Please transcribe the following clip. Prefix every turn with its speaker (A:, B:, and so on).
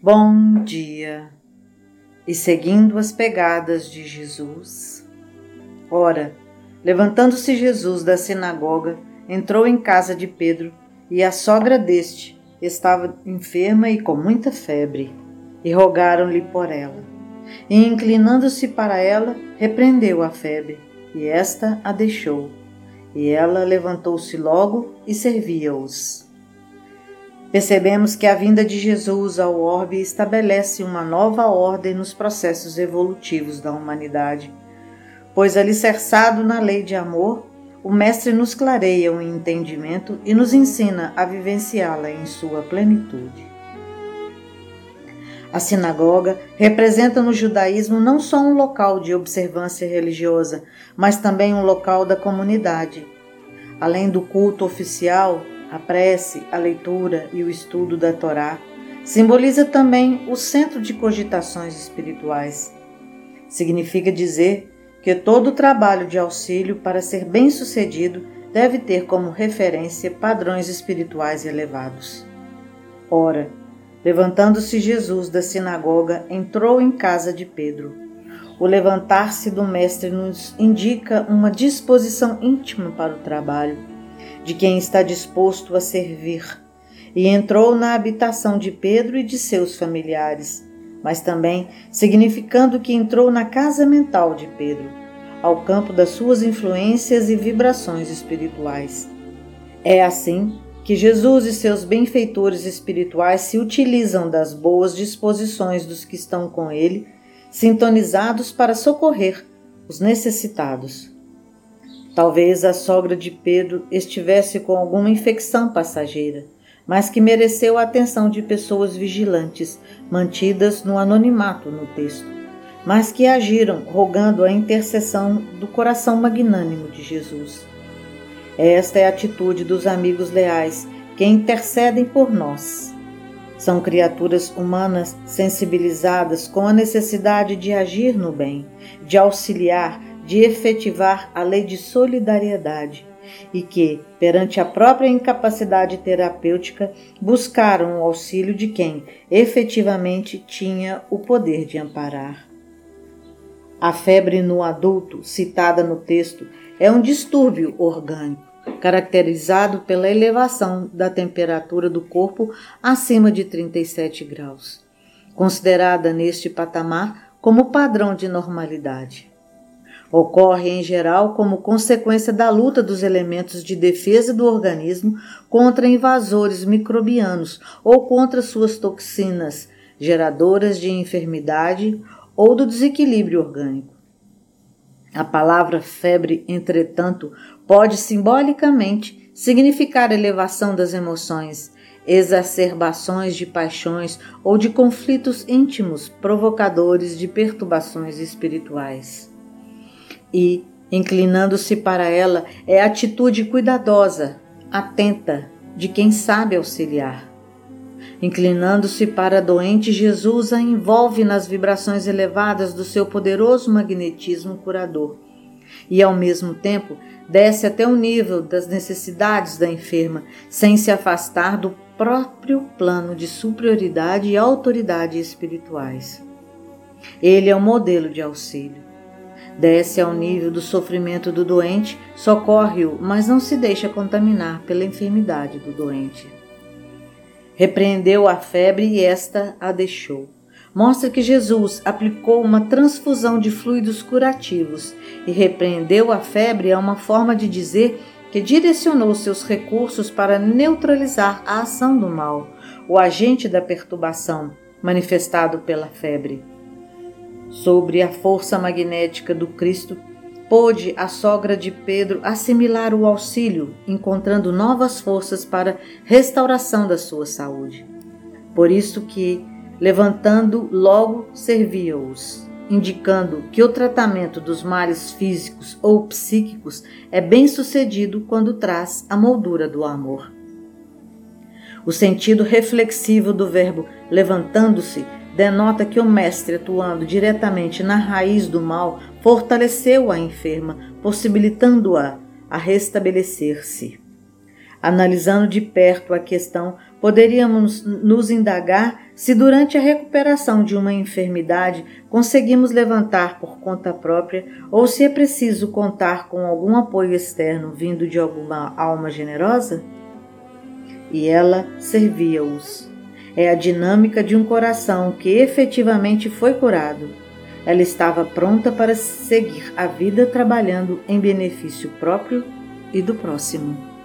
A: Bom dia! E seguindo as pegadas de Jesus. Ora, levantando-se Jesus da sinagoga, entrou em casa de Pedro, e a sogra deste estava enferma e com muita febre, e rogaram-lhe por ela. E inclinando-se para ela, repreendeu a febre, e esta a deixou. E ela levantou-se logo e servia-os. Percebemos que a vinda de Jesus ao orbe estabelece uma nova ordem nos processos evolutivos da humanidade, pois alicerçado na lei de amor, o Mestre nos clareia o entendimento e nos ensina a vivenciá-la em sua plenitude. A sinagoga representa no judaísmo não só um local de observância religiosa, mas também um local da comunidade. Além do culto oficial, a prece, a leitura e o estudo da Torá simboliza também o centro de cogitações espirituais. Significa dizer que todo trabalho de auxílio, para ser bem-sucedido, deve ter como referência padrões espirituais elevados. Ora, levantando-se Jesus da sinagoga, entrou em casa de Pedro. O levantar-se do Mestre nos indica uma disposição íntima para o trabalho de quem está disposto a servir, e entrou na habitação de Pedro e de seus familiares, mas também significando que entrou na casa mental de Pedro, ao campo das suas influências e vibrações espirituais. É assim que Jesus e seus benfeitores espirituais se utilizam das boas disposições dos que estão com ele, sintonizados para socorrer os necessitados. Talvez a sogra de Pedro estivesse com alguma infecção passageira, mas que mereceu a atenção de pessoas vigilantes, mantidas no anonimato no texto, mas que agiram rogando a intercessão do coração magnânimo de Jesus. Esta é a atitude dos amigos leais que intercedem por nós. São criaturas humanas sensibilizadas com a necessidade de agir no bem, de auxiliar, de efetivar a lei de solidariedade e que, perante a própria incapacidade terapêutica, buscaram o auxílio de quem efetivamente tinha o poder de amparar. A febre no adulto, citada no texto, é um distúrbio orgânico, caracterizado pela elevação da temperatura do corpo acima de 37 graus, considerada neste patamar como padrão de normalidade. Ocorre, em geral, como consequência da luta dos elementos de defesa do organismo contra invasores microbianos ou contra suas toxinas, geradoras de enfermidade ou do desequilíbrio orgânico. A palavra febre, entretanto, pode simbolicamente significar elevação das emoções, exacerbações de paixões ou de conflitos íntimos provocadores de perturbações espirituais e, inclinando-se para ela, é a atitude cuidadosa, atenta, de quem sabe auxiliar. Inclinando-se para a doente, Jesus a envolve nas vibrações elevadas do seu poderoso magnetismo curador e, ao mesmo tempo, desce até o nível das necessidades da enferma, sem se afastar do próprio plano de superioridade e autoridade espirituais. Ele é o modelo de auxílio desce ao nível do sofrimento do doente, socorre-o, mas não se deixa contaminar pela enfermidade do doente. Repreendeu a febre e esta a deixou. Mostra que Jesus aplicou uma transfusão de fluidos curativos e repreendeu a febre é uma forma de dizer que direcionou seus recursos para neutralizar a ação do mal, o agente da perturbação manifestado pela febre. Sobre a força magnética do Cristo, pôde a sogra de Pedro assimilar o auxílio, encontrando novas forças para restauração da sua saúde. Por isso que, levantando, logo servia-os, indicando que o tratamento dos males físicos ou psíquicos é bem sucedido quando traz a moldura do amor. O sentido reflexivo do verbo levantando-se denota que o mestre, atuando diretamente na raiz do mal, fortaleceu a enferma, possibilitando-a a restabelecer-se. Analisando de perto a questão, poderíamos nos indagar se durante a recuperação de uma enfermidade conseguimos levantar por conta própria ou se é preciso contar com algum apoio externo vindo de alguma alma generosa? E ela servia-os. É a dinâmica de um coração que efetivamente foi curado. Ela estava pronta para seguir a vida trabalhando em benefício próprio e do próximo.